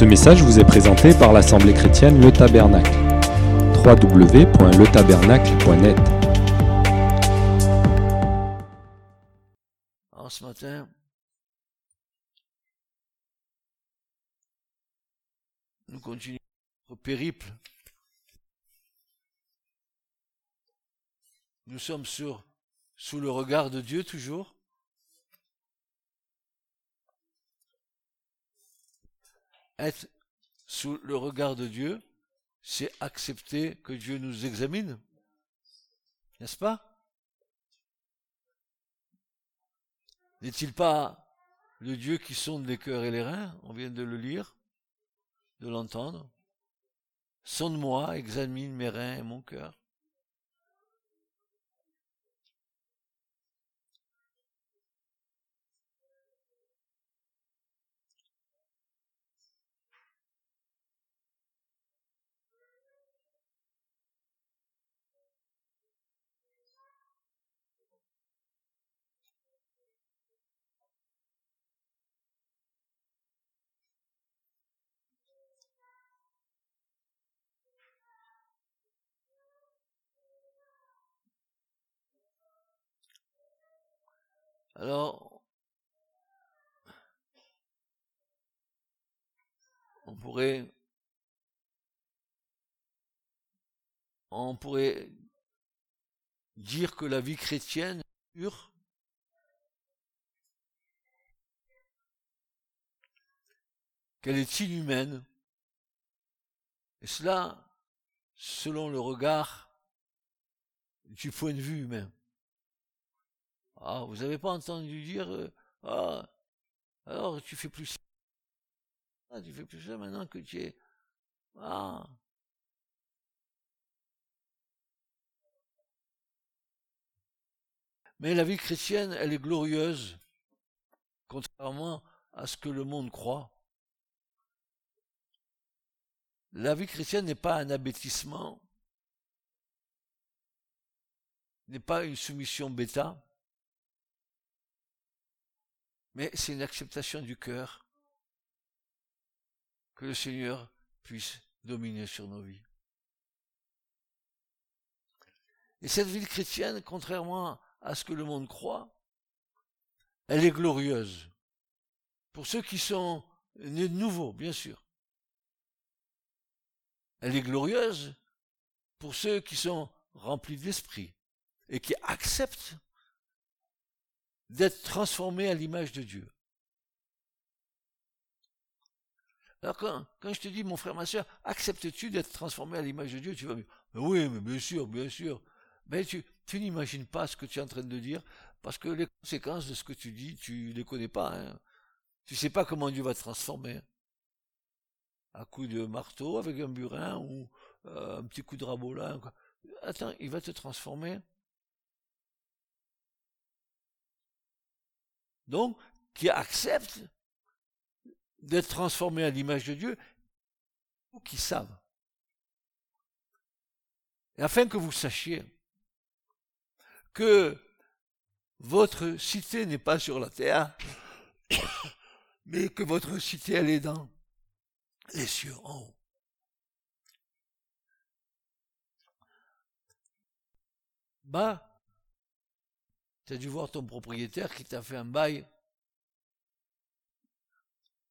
Ce message vous est présenté par l'Assemblée chrétienne Le Tabernacle. www.letabernacle.net Alors ce matin, nous continuons notre périple. Nous sommes sur, sous le regard de Dieu toujours. Être sous le regard de Dieu, c'est accepter que Dieu nous examine. N'est-ce pas? N'est-il pas le Dieu qui sonde les cœurs et les reins? On vient de le lire, de l'entendre. Sonde-moi, examine mes reins et mon cœur. Alors, on pourrait, on pourrait dire que la vie chrétienne est pure, qu'elle est inhumaine, et cela selon le regard du point de vue humain. Ah, vous n'avez pas entendu dire, euh, ah, alors tu fais plus ça, ah, tu fais plus ça maintenant que tu es, ah. Mais la vie chrétienne, elle est glorieuse, contrairement à ce que le monde croit. La vie chrétienne n'est pas un abêtissement, n'est pas une soumission bêta, mais c'est une acceptation du cœur que le Seigneur puisse dominer sur nos vies. Et cette vie chrétienne, contrairement à ce que le monde croit, elle est glorieuse. Pour ceux qui sont nés de nouveau, bien sûr. Elle est glorieuse pour ceux qui sont remplis d'esprit et qui acceptent d'être transformés à l'image de Dieu. Alors quand, quand, je te dis, mon frère, ma soeur, acceptes-tu d'être transformé à l'image de Dieu Tu vas me dire, oui, mais bien sûr, bien sûr. Mais tu, tu n'imagines pas ce que tu es en train de dire, parce que les conséquences de ce que tu dis, tu ne les connais pas. Hein. Tu sais pas comment Dieu va te transformer. À coup de marteau, avec un burin, ou euh, un petit coup de rabot là. Attends, il va te transformer donc qui acceptent d'être transformés à l'image de Dieu, ou qui savent. Et afin que vous sachiez que votre cité n'est pas sur la terre, mais que votre cité, elle est dans les cieux en haut. Bah, tu as dû voir ton propriétaire qui t'a fait un bail,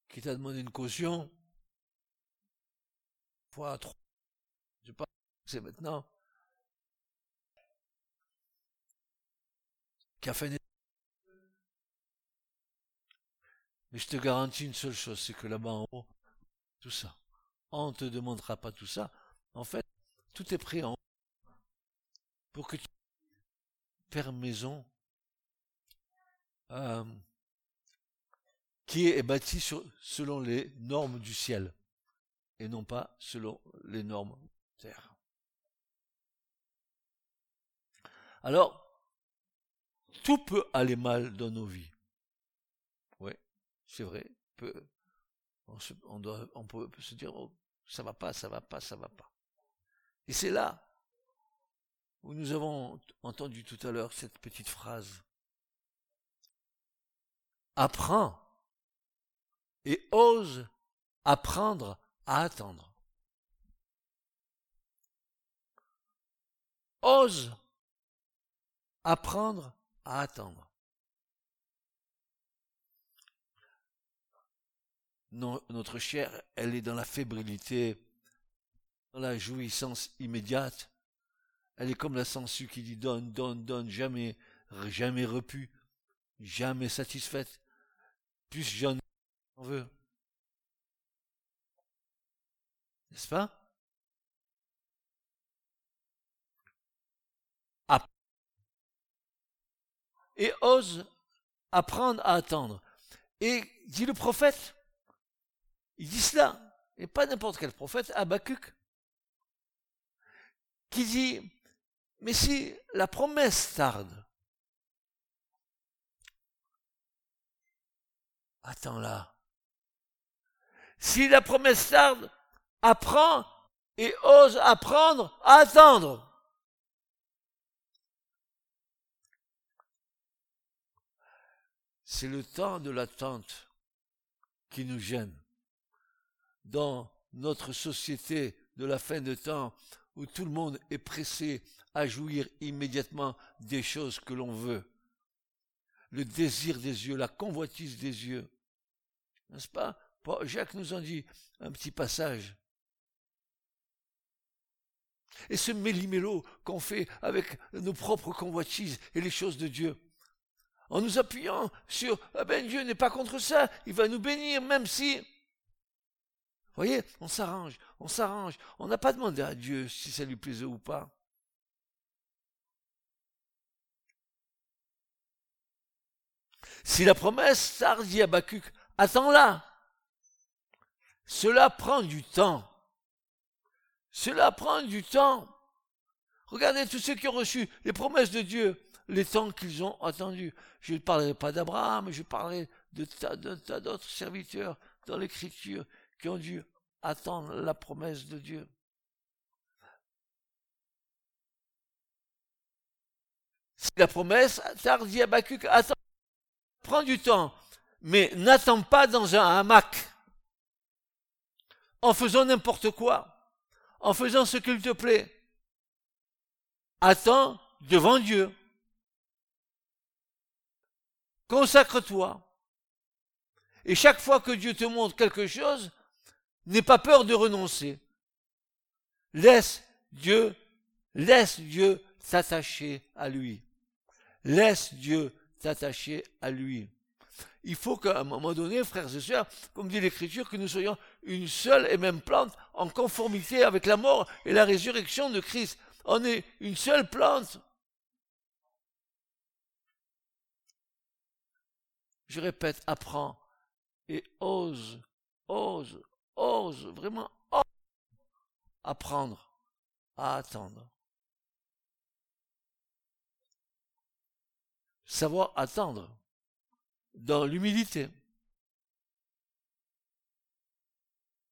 qui t'a demandé une caution, fois trois, je sais pas, c'est maintenant, qui a fait Mais je te garantis une seule chose, c'est que là-bas en haut, tout ça, on ne te demandera pas tout ça. En fait, tout est prêt en haut pour que tu faire maison euh, qui est bâti sur, selon les normes du ciel et non pas selon les normes terre. Alors, tout peut aller mal dans nos vies. Oui, c'est vrai. on peut se dire, oh, ça va pas, ça va pas, ça va pas. Et c'est là où nous avons entendu tout à l'heure cette petite phrase apprends et ose apprendre à attendre. Ose apprendre à attendre. notre chair, elle est dans la fébrilité, dans la jouissance immédiate. Elle est comme la sangsue qui dit donne, donne, donne, jamais, jamais repu, jamais satisfaite. Plus j'en veux. N'est-ce pas? Et ose apprendre à attendre. Et dit le prophète, il dit cela, et pas n'importe quel prophète, Habakkuk, qui dit, mais si la promesse tarde, attends-la. Si la promesse tarde, apprends et ose apprendre à attendre. C'est le temps de l'attente qui nous gêne dans notre société de la fin de temps où tout le monde est pressé à jouir immédiatement des choses que l'on veut. Le désir des yeux, la convoitise des yeux. N'est-ce pas? Jacques nous en dit un petit passage. Et ce méli-mélo qu'on fait avec nos propres convoitises et les choses de Dieu, en nous appuyant sur ah ben Dieu n'est pas contre ça, il va nous bénir, même si voyez, on s'arrange, on s'arrange. On n'a pas demandé à Dieu si ça lui plaisait ou pas. Si la promesse tardit à Bacuc, attends-la. Cela prend du temps. Cela prend du temps. Regardez tous ceux qui ont reçu les promesses de Dieu, les temps qu'ils ont attendus. Je ne parlerai pas d'Abraham, je parlerai de tas d'autres serviteurs dans l'Écriture qui ont dû attendre la promesse de Dieu. La promesse tardit Habakkuk, attends, prends du temps, mais n'attends pas dans un hamac, en faisant n'importe quoi, en faisant ce qu'il te plaît. Attends devant Dieu. Consacre-toi. Et chaque fois que Dieu te montre quelque chose, N'aie pas peur de renoncer. Laisse Dieu, laisse Dieu s'attacher à lui. Laisse Dieu t'attacher à lui. Il faut qu'à un moment donné, frères et sœurs, comme dit l'Écriture, que nous soyons une seule et même plante en conformité avec la mort et la résurrection de Christ. On est une seule plante. Je répète, apprends et ose, ose, ose, vraiment apprendre à attendre. Savoir attendre dans l'humilité.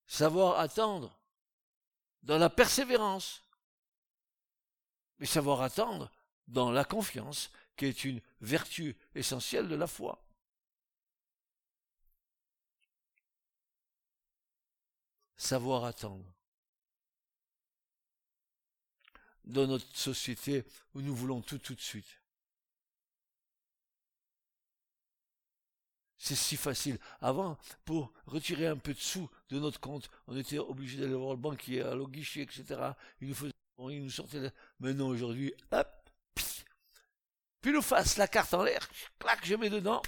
Savoir attendre dans la persévérance. Mais savoir attendre dans la confiance, qui est une vertu essentielle de la foi. savoir attendre. Dans notre société où nous voulons tout tout de suite. C'est si facile. Avant, pour retirer un peu de sous de notre compte, on était obligé d'aller voir le banquier, aller au guichet, etc. Il nous faisait, il nous sortait. Maintenant, aujourd'hui, hop, puis nous fasse la carte en l'air, clac, je mets dedans,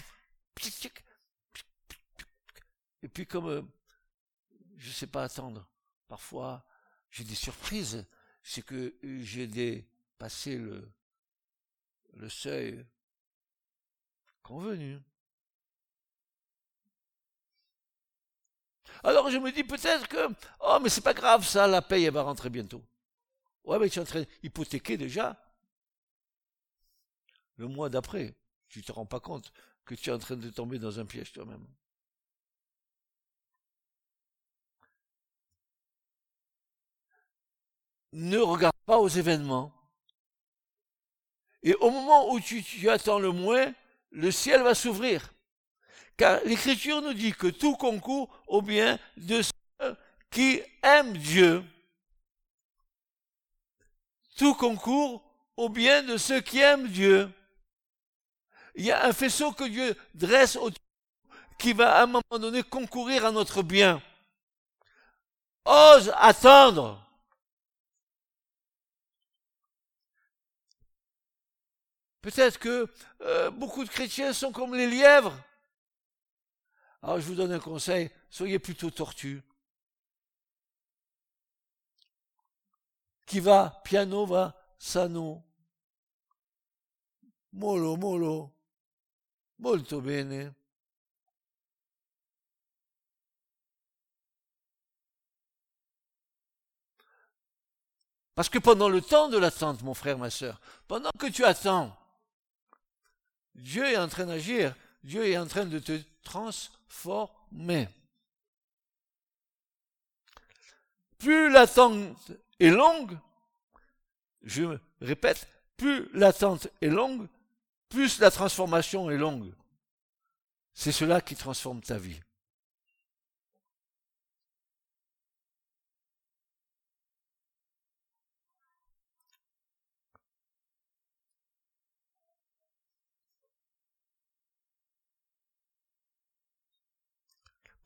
et puis comme euh, je ne sais pas attendre. Parfois, j'ai des surprises. C'est que j'ai dépassé le, le seuil convenu. Alors je me dis peut-être que, oh mais c'est pas grave ça, la paye elle va rentrer bientôt. Ouais mais tu es en train d'hypothéquer déjà le mois d'après. Tu te rends pas compte que tu es en train de tomber dans un piège toi-même. ne regarde pas aux événements. Et au moment où tu, attends le moins, le ciel va s'ouvrir. Car l'Écriture nous dit que tout concourt au bien de ceux qui aiment Dieu, tout concourt au bien de ceux qui aiment Dieu. Il y a un faisceau que Dieu dresse au qui va à un moment donné concourir à notre bien. Ose attendre. Peut-être que euh, beaucoup de chrétiens sont comme les lièvres. Alors je vous donne un conseil, soyez plutôt tortue. Qui va, piano va, sano. Molo, molo. Molto bene. Parce que pendant le temps de l'attente, mon frère, ma soeur, pendant que tu attends, Dieu est en train d'agir, Dieu est en train de te transformer. Plus l'attente est longue, je répète, plus l'attente est longue, plus la transformation est longue. C'est cela qui transforme ta vie.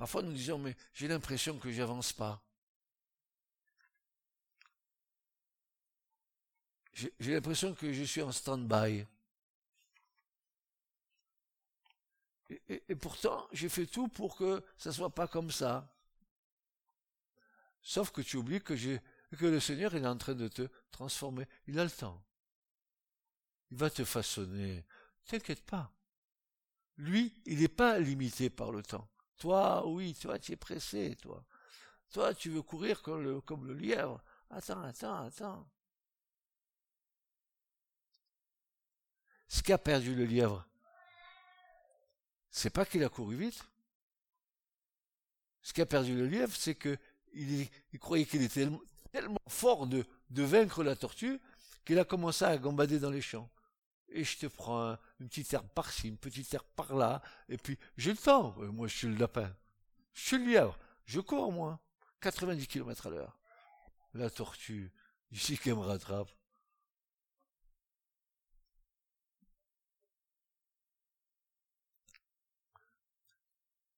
Parfois nous disons, mais j'ai l'impression que j'avance pas. J'ai l'impression que je suis en stand-by. Et, pourtant, j'ai fait tout pour que ça soit pas comme ça. Sauf que tu oublies que, que le Seigneur est en train de te transformer. Il a le temps. Il va te façonner. T'inquiète pas. Lui, il n'est pas limité par le temps. Toi, oui, toi, tu es pressé, toi. Toi, tu veux courir comme le, lièvre. Attends, attends, attends. Ce qu'a perdu le lièvre, c'est pas qu'il a couru vite. Ce qu'a perdu le lièvre, c'est que il, croyait qu'il était tellement, fort de vaincre la tortue qu'il a commencé à gambader dans les champs et je te prends une petite herbe par-ci, une petite herbe par-là, et puis j'ai le temps. Euh, moi, je suis le lapin. Je suis le lièvre. Je cours, moi. 90 km à l'heure. La tortue, ici qu'elle me rattrape.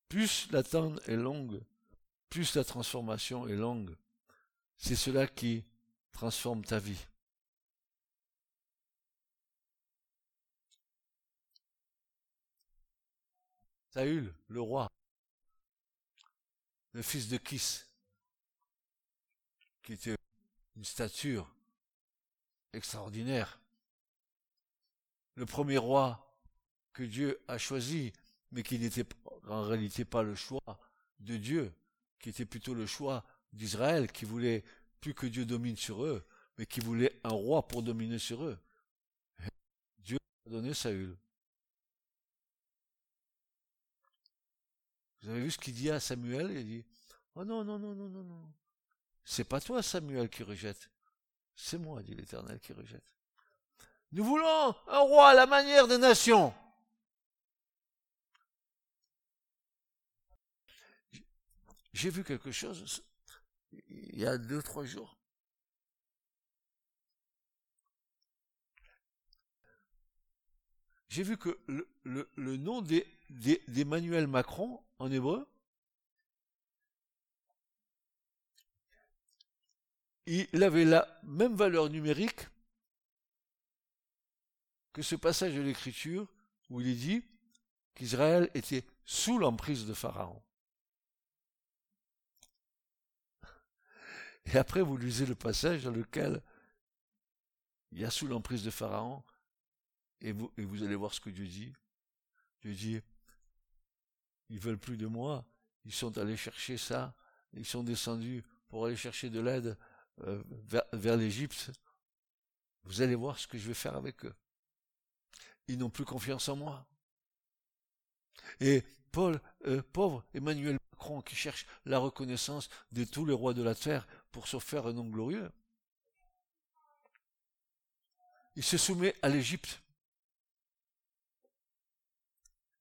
Plus l'attente est longue, plus la transformation est longue. C'est cela qui transforme ta vie. Saül, le roi, le fils de Kis, qui était une stature extraordinaire, le premier roi que Dieu a choisi, mais qui n'était en réalité pas le choix de Dieu, qui était plutôt le choix d'Israël, qui voulait plus que Dieu domine sur eux, mais qui voulait un roi pour dominer sur eux. Dieu a donné Saül. Vous avez vu ce qu'il dit à Samuel? Il dit Oh non, non, non, non, non, non. C'est pas toi, Samuel, qui rejette. C'est moi, dit l'Éternel, qui rejette. Nous voulons un roi à la manière des nations. J'ai vu quelque chose il y a deux, trois jours. J'ai vu que le, nom d'Emmanuel Macron en hébreu, il avait la même valeur numérique que ce passage de l'Écriture où il est dit qu'Israël était sous l'emprise de Pharaon. Et après, vous lisez le passage dans lequel il y a sous l'emprise de Pharaon, et vous, allez voir ce que Dieu dit. Dieu dit, ils veulent plus de moi. Ils sont allés chercher ça. Ils sont descendus pour aller chercher de l'aide euh, vers, l'Égypte. Vous allez voir ce que je vais faire avec eux. Ils n'ont plus confiance en moi. Et Paul, euh, pauvre Emmanuel Macron, qui cherche la reconnaissance de tous les rois de la terre pour se faire un nom glorieux, il se soumet à l'Égypte.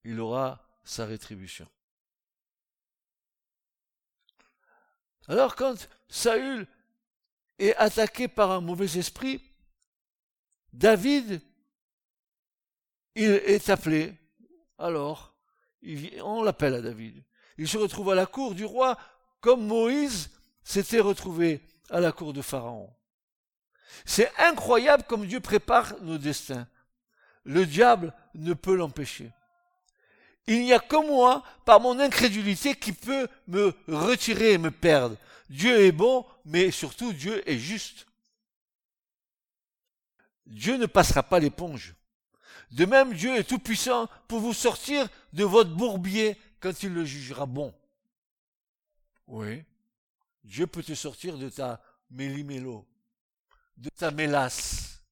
Il aura sa rétribution. Alors quand Saül est attaqué par un mauvais esprit, David, il est appelé. Alors, on l'appelle à David. Il se retrouve à la cour du roi comme Moïse s'était retrouvé à la cour de Pharaon. C'est incroyable comme Dieu prépare nos destins. Le diable ne peut l'empêcher. Il n'y a que moi, par mon incrédulité, qui peut me retirer et me perdre. Dieu est bon, mais surtout Dieu est juste. Dieu ne passera pas l'éponge. De même, Dieu est tout-puissant pour vous sortir de votre bourbier quand il le jugera bon. Oui. Dieu peut te sortir de ta mélimélo, de ta mélasse,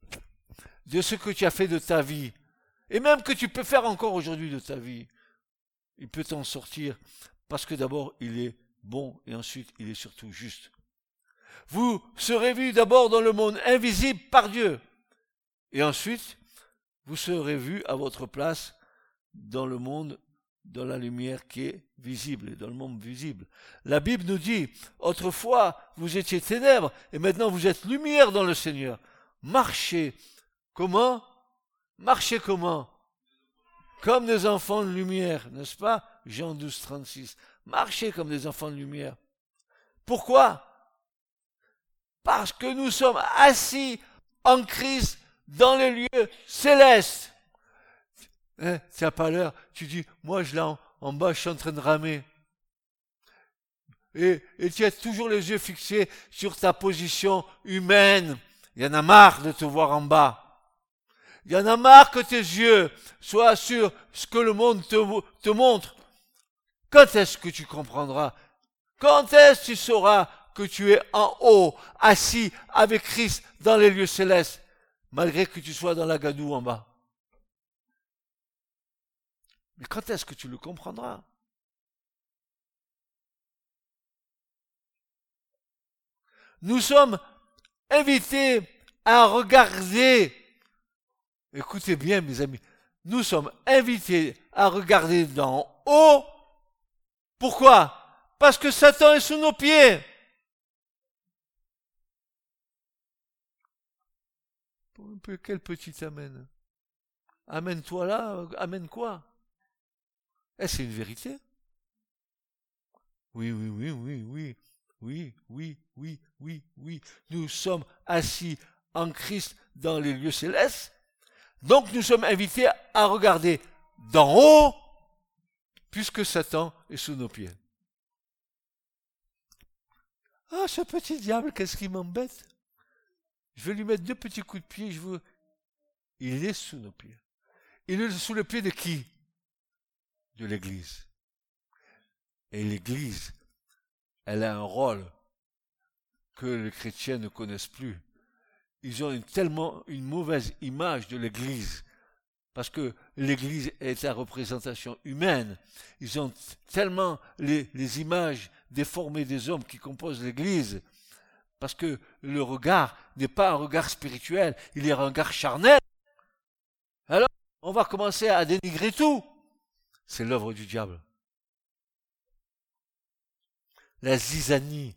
de ce que tu as fait de ta vie, et même que tu peux faire encore aujourd'hui de ta vie. Il peut t'en sortir parce que d'abord il est bon et ensuite il est surtout juste. Vous serez vus d'abord dans le monde invisible par Dieu et ensuite vous serez vus à votre place dans le monde dans la lumière qui est visible, dans le monde visible. La Bible nous dit, autrefois vous étiez ténèbres et maintenant vous êtes lumière dans le Seigneur. Marchez. Comment? Marchez comment? Comme des enfants de lumière, n'est-ce pas? Jean 12, 36. Marchez comme des enfants de lumière. Pourquoi? Parce que nous sommes assis en Christ dans les lieux célestes. Hein, tu n'as pas l'heure, tu dis, moi je l'ai en, bas, je suis en train de ramer. Et, et tu as toujours les yeux fixés sur ta position humaine. Il y en a marre de te voir en bas. Il y en a marre que tes yeux soient sur ce que le monde te, montre. Quand est-ce que tu comprendras? Quand est-ce que tu sauras que tu es en haut, assis avec Christ dans les lieux célestes, malgré que tu sois dans la gadoue en bas? Mais quand est-ce que tu le comprendras? Nous sommes invités à regarder, écoutez bien mes amis, nous sommes invités à regarder d'en haut. Pourquoi? Parce que Satan est sous nos pieds. Quel petit amène Amène-toi là, amène quoi? Est-ce une vérité Oui, oui, oui, oui, oui, oui, oui, oui, oui, oui. Nous sommes assis en Christ dans les lieux célestes. Donc nous sommes invités à regarder d'en haut, puisque Satan est sous nos pieds. Ah, ce petit diable, qu'est-ce qui m'embête? Je vais lui mettre deux petits coups de pied, je veux... Il est sous nos pieds. Il est sous le pied de qui? De l'Église. Et l'Église, elle a un rôle que les chrétiens ne connaissent plus. Ils ont tellement une mauvaise image de l'Église parce que l'Église est la représentation humaine. Ils ont tellement les, les images déformées des hommes qui composent l'Église parce que le regard n'est pas un regard spirituel, il est un regard charnel. Alors, on va commencer à dénigrer tout c'est l'œuvre du diable. La zizanie,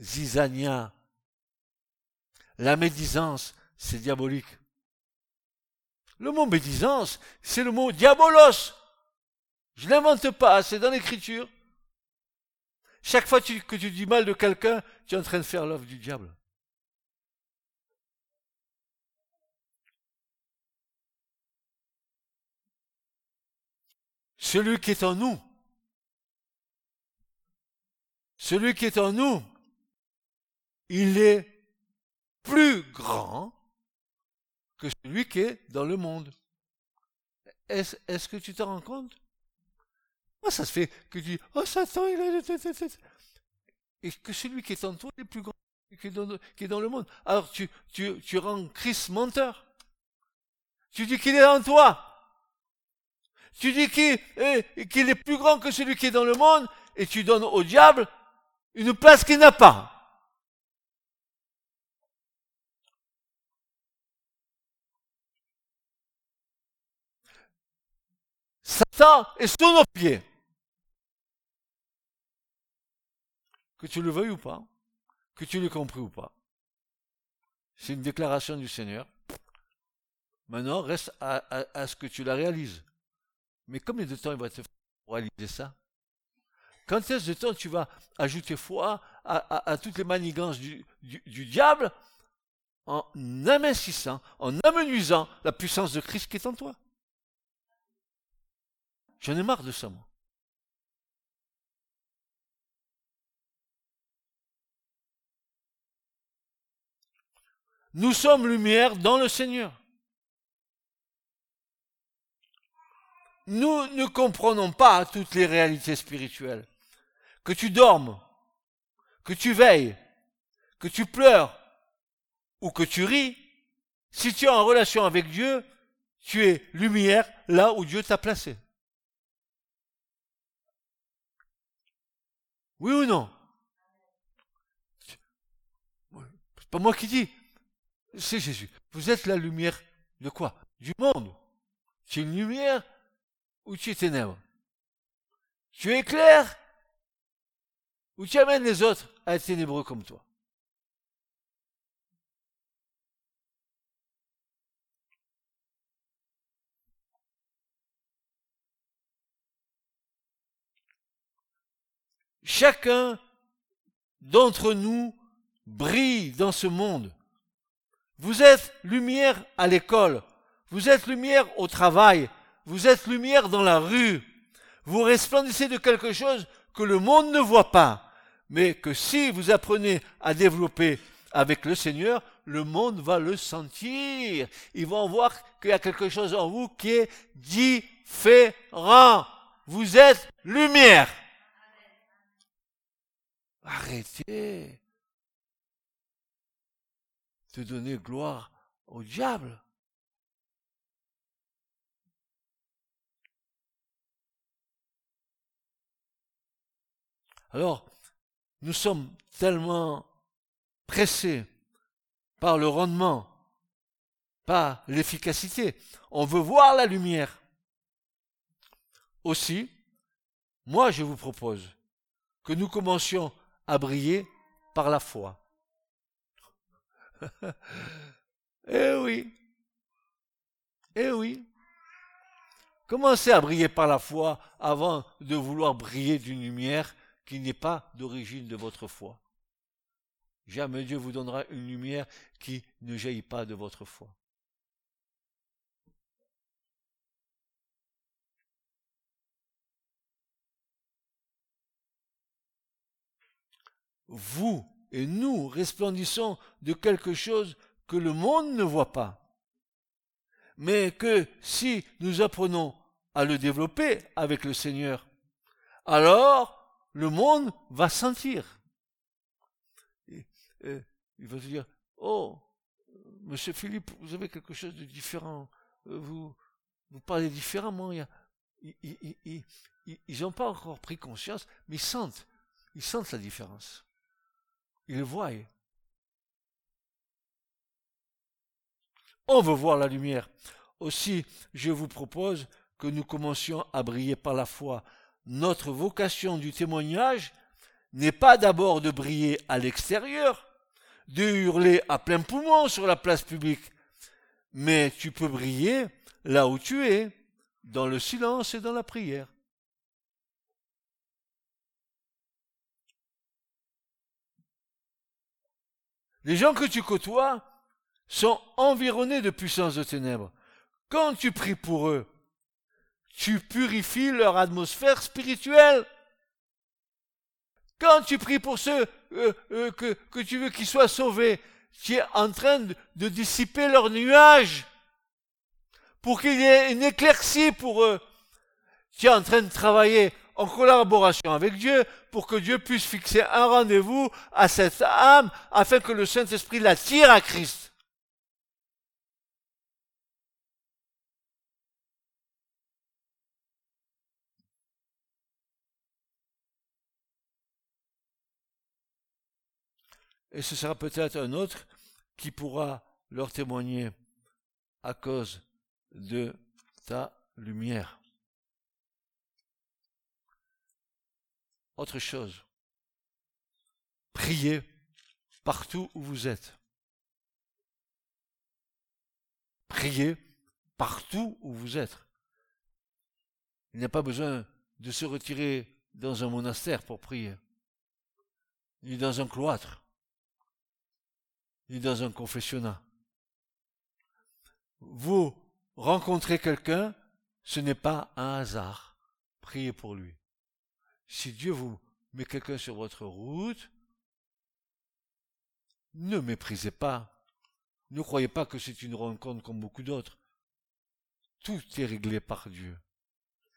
zizania, la médisance, c'est diabolique. Le mot médisance, c'est le mot diabolos. Je l'invente pas, c'est dans l'écriture. Chaque fois que tu dis mal de quelqu'un, tu es en train de faire l'œuvre du diable. celui qui est en nous, celui qui est en nous, il est grand que celui qui est dans le monde. Est-ce que tu te rends compte? Moi, ça se fait que tu dis, oh Satan, il est... Et que celui qui est en toi est plus grand qui est dans, qui est dans le monde. Alors tu, rends Christ menteur. Tu dis qu'il est en toi. Tu dis qu'il est plus grand que celui qui est dans le monde et tu donnes au diable une place qu'il n'a pas. Satan est sous nos pieds. que tu le veuilles ou pas, que tu l'aies compris ou pas. C'est une déclaration du Seigneur. Maintenant, reste à, ce que tu la réalises. Mais combien de temps il va te faire réaliser ça Quand est-ce de temps tu vas ajouter foi à, toutes les manigances du, du diable en amincissant, en amenuisant la puissance de Christ qui est en toi? J'en ai marre de ça, moi. Nous sommes lumière dans le Seigneur. Nous ne comprenons pas toutes les réalités spirituelles. Que tu dormes, que tu veilles, que tu pleures ou que tu ris, si tu es en relation avec Dieu, tu es lumière là où Dieu t'a placé. Oui ou non? C'est pas moi qui dis, c'est Jésus. Vous êtes la lumière de quoi? Du monde. Tu es une lumière ou tu es ténèbres Tu es clair? Ou tu amènes les autres à être ténébreux comme toi? Chacun d'entre nous brille dans ce monde. Vous êtes lumière à l'école, vous êtes lumière au travail, vous êtes lumière dans la rue. Vous resplendissez de quelque chose que le monde ne voit pas, mais que si vous apprenez à développer avec le Seigneur, le monde va le sentir. Ils vont voir qu'il y a quelque chose en vous qui est différent. Vous êtes lumière. Arrêtez de donner gloire au diable. Alors, nous sommes tellement pressés par le rendement, par l'efficacité. On veut voir la lumière. Aussi, moi je vous propose que nous commencions à briller par la foi. eh oui. Eh oui. Commencez à briller par la foi avant de vouloir briller d'une lumière qui n'est pas d'origine de votre foi. Jamais Dieu vous donnera une lumière qui ne jaillit pas de votre foi. Vous et nous resplendissons de quelque chose que le monde ne voit pas. Mais que si nous apprenons à le développer avec le Seigneur, alors le monde va sentir. il va se dire, oh, monsieur Philippe, vous avez quelque chose de différent. Euh, vous, vous parlez différemment. Ils n'ont pas encore pris conscience, mais sentent. Ils sentent la différence. Ils voient. On veut voir la lumière. Aussi, je vous propose que nous commencions à briller par la foi. Notre vocation du témoignage n'est pas d'abord de briller à l'extérieur, de hurler à plein poumon sur la place publique, mais tu peux briller là où tu es, dans le silence et dans la prière. Les gens que tu côtoies sont environnés de puissance de ténèbres. Quand tu pries pour eux, tu purifies leur atmosphère spirituelle. Quand tu pries pour ceux euh, euh, que, tu veux qu'ils soient sauvés, tu es en train de dissiper leurs nuages pour qu'il y ait une éclaircie pour eux. Tu es en train de travailler en collaboration avec Dieu pour que Dieu puisse fixer un rendez-vous à cette âme afin que le Saint-Esprit l'attire à Christ. Et ce sera peut-être un autre qui pourra leur témoigner à cause de ta lumière. Autre chose. Priez partout où vous êtes. Priez partout où vous êtes. Il n'y a pas besoin de se retirer dans un monastère pour prier, ni dans un cloître, ni dans un confessionnat. Vous rencontrez quelqu'un, ce n'est pas un hasard. Priez pour lui. Si Dieu vous met quelqu'un sur votre route, ne méprisez pas. Ne croyez pas que c'est une rencontre comme beaucoup d'autres. Tout est réglé par Dieu.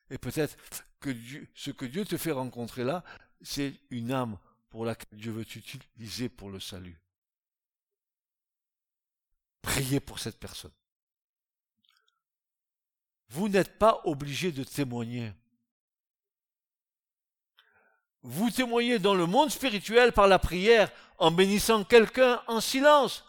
Et peut-être que ce que Dieu te fait rencontrer là, c'est une âme pour laquelle Dieu veut t'utiliser pour le salut. Priez pour cette personne. Vous n'êtes pas obligé de témoigner. Vous témoignez dans le monde spirituel par la prière en bénissant quelqu'un en silence.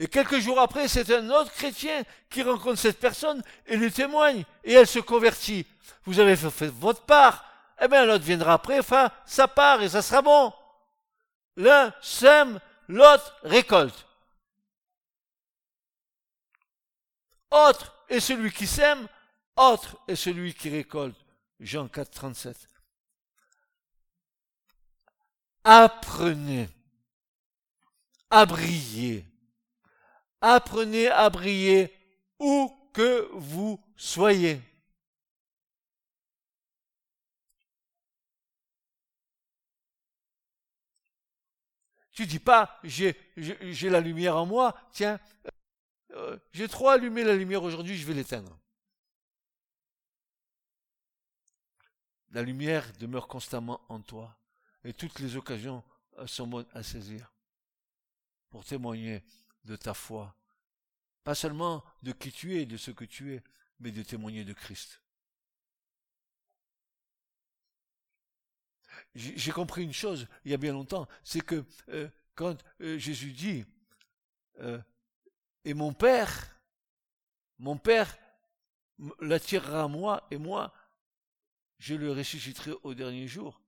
Et quelques jours après, c'est un autre chrétien qui rencontre cette personne et lui témoigne, et elle se convertit. Vous avez fait votre part, eh bien l'autre viendra après, enfin, sa part, et ça sera bon. L'un sème, l'autre récolte. Autre est celui qui sème, autre est celui qui récolte. Jean 4, 37. Apprenez à briller apprenez à briller où que vous soyez. Tu dis pas, j'ai, la lumière en moi, tiens, euh, j'ai trop allumé la lumière aujourd'hui, je vais l'éteindre. La lumière demeure constamment en toi et toutes les occasions sont bonnes à saisir pour témoigner de ta foi. Pas seulement de qui tu es, de ce que tu es, mais de témoigner de Christ. J'ai compris une chose il y a bien longtemps, c'est que euh, quand euh, Jésus dit euh, et mon Père, mon Père l'attirera à moi et moi je le ressusciterai au dernier jour.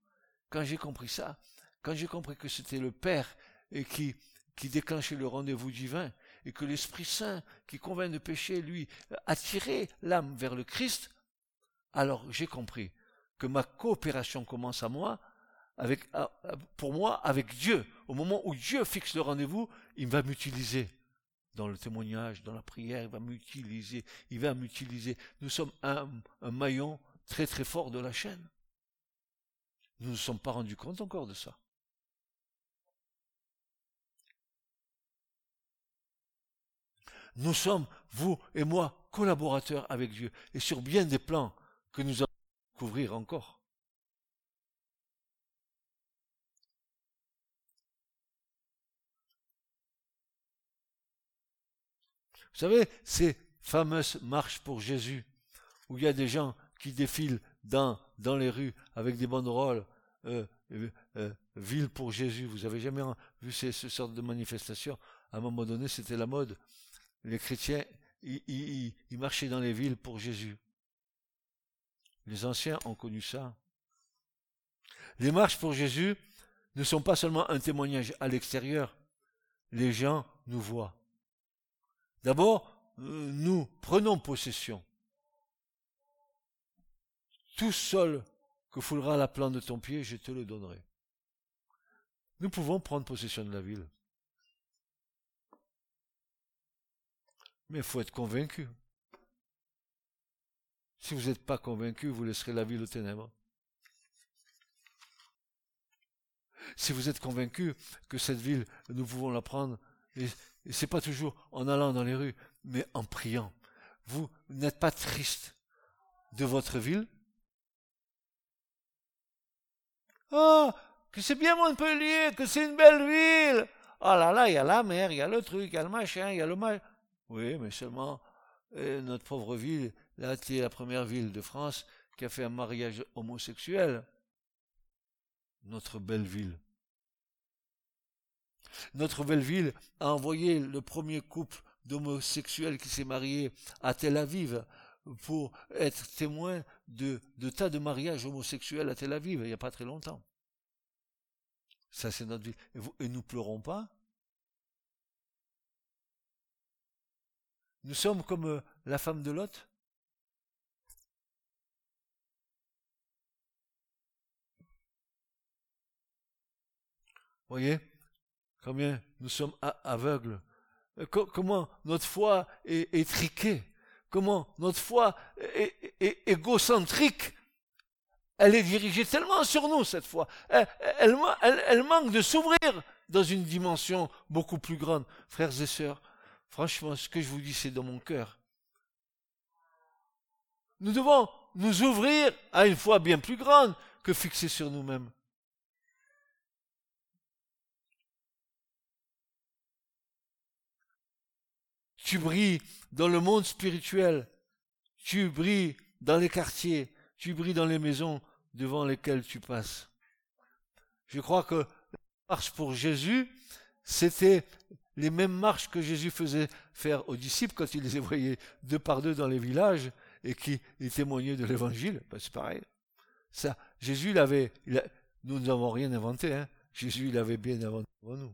Quand j'ai compris ça, quand j'ai compris que c'était le Père et qui qui déclenchait le rendez-vous divin, et que l'Esprit Saint, qui convainc de péché, lui, attirait l'âme vers le Christ, alors j'ai compris que ma coopération commence à moi, avec, pour moi, avec Dieu. Au moment où Dieu fixe le rendez-vous, il va m'utiliser. Dans le témoignage, dans la prière, il va m'utiliser. Il va m'utiliser. Nous sommes un, un maillon très très fort de la chaîne. Nous ne nous sommes pas rendus compte encore de ça. Nous sommes, vous et moi, collaborateurs avec Dieu et sur bien des plans que nous allons découvrir encore. Vous savez, ces fameuses marches pour Jésus, où il y a des gens qui défilent dans, dans les rues avec des banderoles, euh, euh, euh, ville pour Jésus. Vous avez jamais vu ces, ce sorte de manifestation? À un moment donné, c'était la mode les chrétiens, ils, marchaient dans les villes pour Jésus. Les anciens ont connu ça. Les marches pour Jésus ne sont pas seulement un témoignage à l'extérieur. Les gens nous voient. D'abord, nous prenons possession. Tout seul que foulera la plante de ton pied, je te le donnerai. Nous pouvons prendre possession de la ville. Mais il faut être convaincu. Si vous n'êtes pas convaincu, vous laisserez la ville aux ténèbres. Si vous êtes convaincu que cette ville, nous pouvons la prendre, et, ce n'est pas toujours en allant dans les rues, mais en priant. Vous n'êtes pas triste de votre ville. Ah, que c'est bien Montpellier, que c'est une belle ville. Oh là là, il y a la mer, il y a le truc, il y a le machin, il y a le machin. Oui, mais seulement euh, notre pauvre ville, là, c'est la première ville de France qui a fait un mariage homosexuel. Notre belle ville. Notre belle ville a envoyé le premier couple d'homosexuels qui s'est marié à Tel Aviv pour être témoin de, tas de mariages homosexuels à Tel Aviv il n'y a pas très longtemps. Ça, c'est notre vie. Et nous pleurons pas. Nous sommes comme euh, la femme de Lot. Voyez combien nous sommes aveugles. Euh, comment notre foi est, est triquée. Comment notre foi est, égocentrique elle est dirigée tellement sur nous cette fois. Elle, elle, manque de s'ouvrir dans une dimension beaucoup plus grande. Frères et sœurs, franchement, ce que je vous dis, c'est dans mon cœur. Nous devons nous ouvrir à une foi bien plus grande que fixée sur nous-mêmes. Tu brilles dans le monde spirituel. Tu brilles dans les quartiers tu brilles dans les maisons devant lesquelles tu passes. Je crois que la marche pour Jésus, c'était les mêmes marches que Jésus faisait faire aux disciples quand il les voyait deux par deux dans les villages et qui témoignaient de l'évangile. Ben, c'est pareil. Ça, Jésus l'avait, nous n'avons rien inventé, hein. Jésus l'avait bien inventé pour nous.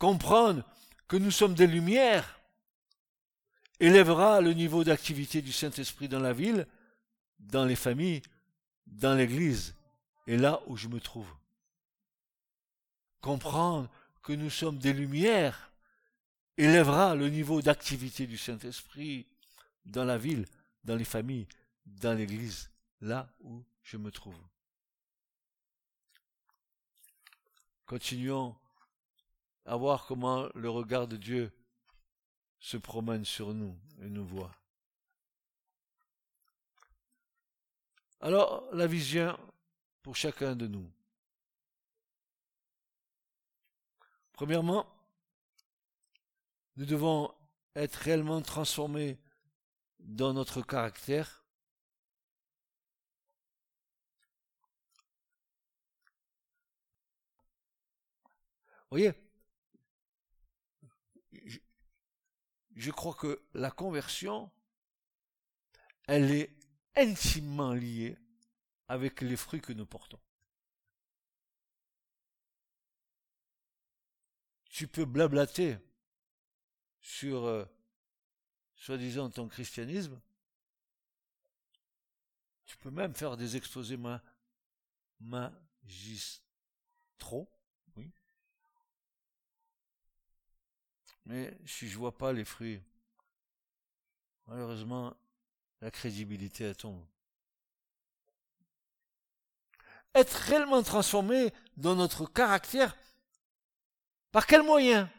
Comprendre que nous sommes des lumières élèvera le niveau d'activité du Saint-Esprit dans la ville, dans les familles, dans l'Église et là où je me trouve. Comprendre que nous sommes des lumières élèvera le niveau d'activité du Saint-Esprit dans la ville, dans les familles, dans l'Église, là où je me trouve. Continuons à voir comment le regard de Dieu se promène sur nous et nous voit. Alors, la vision pour chacun de nous. Premièrement, nous devons être réellement transformés dans notre caractère. Voyez, je crois que la conversion, elle est intimement liée avec les fruits que nous portons. Tu peux blablater sur, euh, soi-disant, ton christianisme. Tu peux même faire des exposés magistraux Mais si je vois pas les fruits, malheureusement, la crédibilité tombe. Être réellement transformé dans notre caractère, par quel moyen?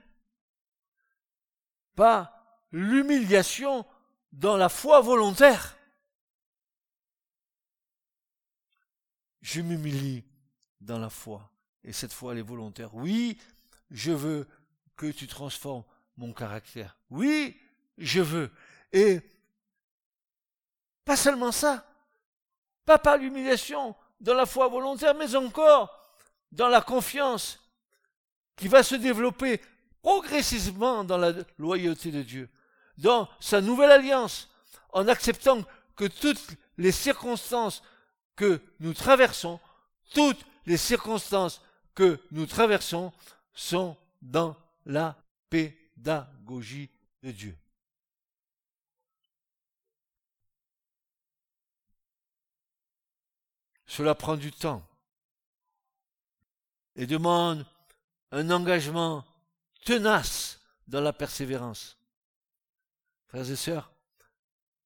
Par l'humiliation dans la foi volontaire. Je m'humilie dans la foi. Et cette foi, elle est volontaire. Oui, je veux que tu transformes mon caractère. Oui, je veux. Et pas seulement ça, pas par l'humiliation, dans la foi volontaire, mais encore dans la confiance qui va se développer progressivement dans la loyauté de Dieu, dans sa nouvelle alliance, en acceptant que toutes les circonstances que nous traversons, toutes les circonstances que nous traversons sont dans la pédagogie de Dieu. Cela prend du temps et demande un engagement tenace dans la persévérance. Frères et sœurs,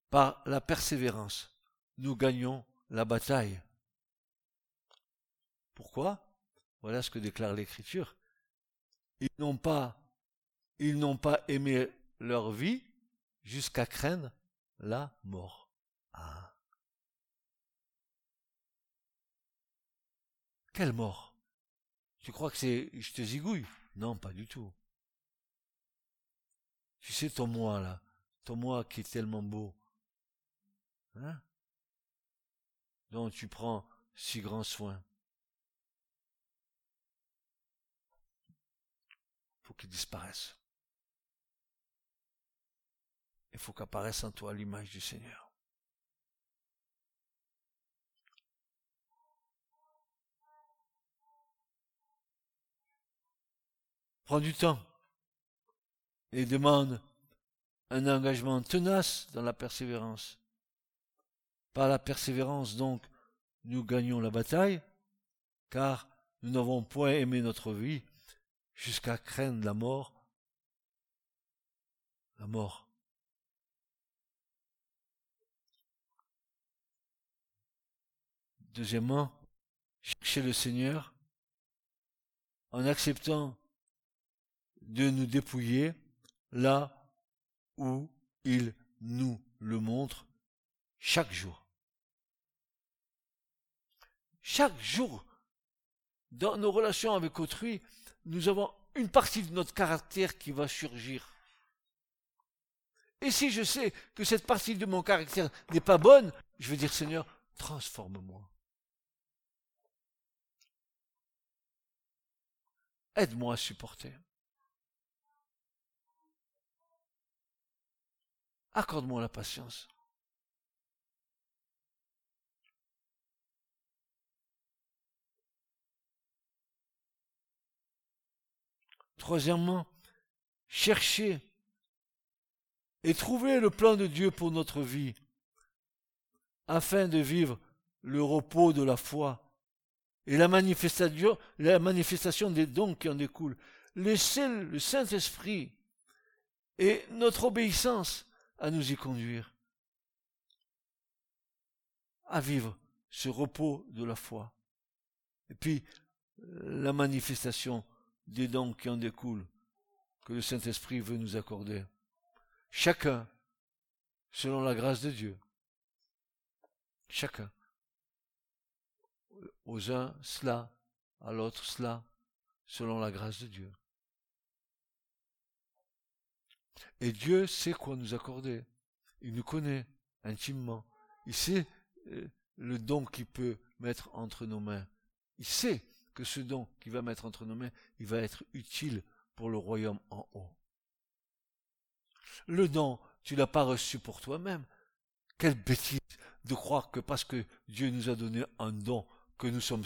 par la persévérance, nous gagnons la bataille. Pourquoi? Voilà ce que déclare l'Écriture. Ils n'ont pas, ils n'ont pas aimé leur vie jusqu'à craindre la mort. Ah. Quelle mort? Tu crois que c'est je te zigouille? Non, pas du tout. Tu sais ton moi là, ton moi qui est tellement beau, hein? Dont tu prends si grand soin. faut qu'il disparaisse. Il faut qu'apparaisse en toi l'image du Seigneur. Prends du temps et demande un engagement tenace dans la persévérance. Par la persévérance, donc, nous gagnons la bataille, car nous n'avons point aimé notre vie jusqu'à craindre la mort. La mort. Deuxièmement, chercher le Seigneur en acceptant de nous dépouiller là où il nous le montre chaque jour. Chaque jour, dans nos relations avec autrui, nous avons une partie de notre caractère qui va surgir. Et si je sais que cette partie de mon caractère n'est pas bonne, je vais dire Seigneur, transforme-moi. Aide-moi à supporter. Accorde-moi la patience. Troisièmement, chercher et trouver le plan de Dieu pour notre vie, afin de vivre le repos de la foi et la manifestation, des dons qui en découlent. Laissez le Saint-Esprit et notre obéissance à nous y conduire, à vivre ce repos de la foi. Et puis, la manifestation des dons qui en découlent, que le Saint-Esprit veut nous accorder. Chacun, selon la grâce de Dieu. Chacun. Aux uns cela, à l'autre cela, selon la grâce de Dieu. Et Dieu sait quoi nous accorder. Il nous connaît intimement. Il sait euh, le don qu'il peut mettre entre nos mains. Il sait que ce don qu'il va mettre entre nos mains, il va être utile pour le royaume en haut. Le don, tu l'as pas reçu pour toi-même. Quelle bêtise de croire que parce que Dieu nous a donné un don, que nous sommes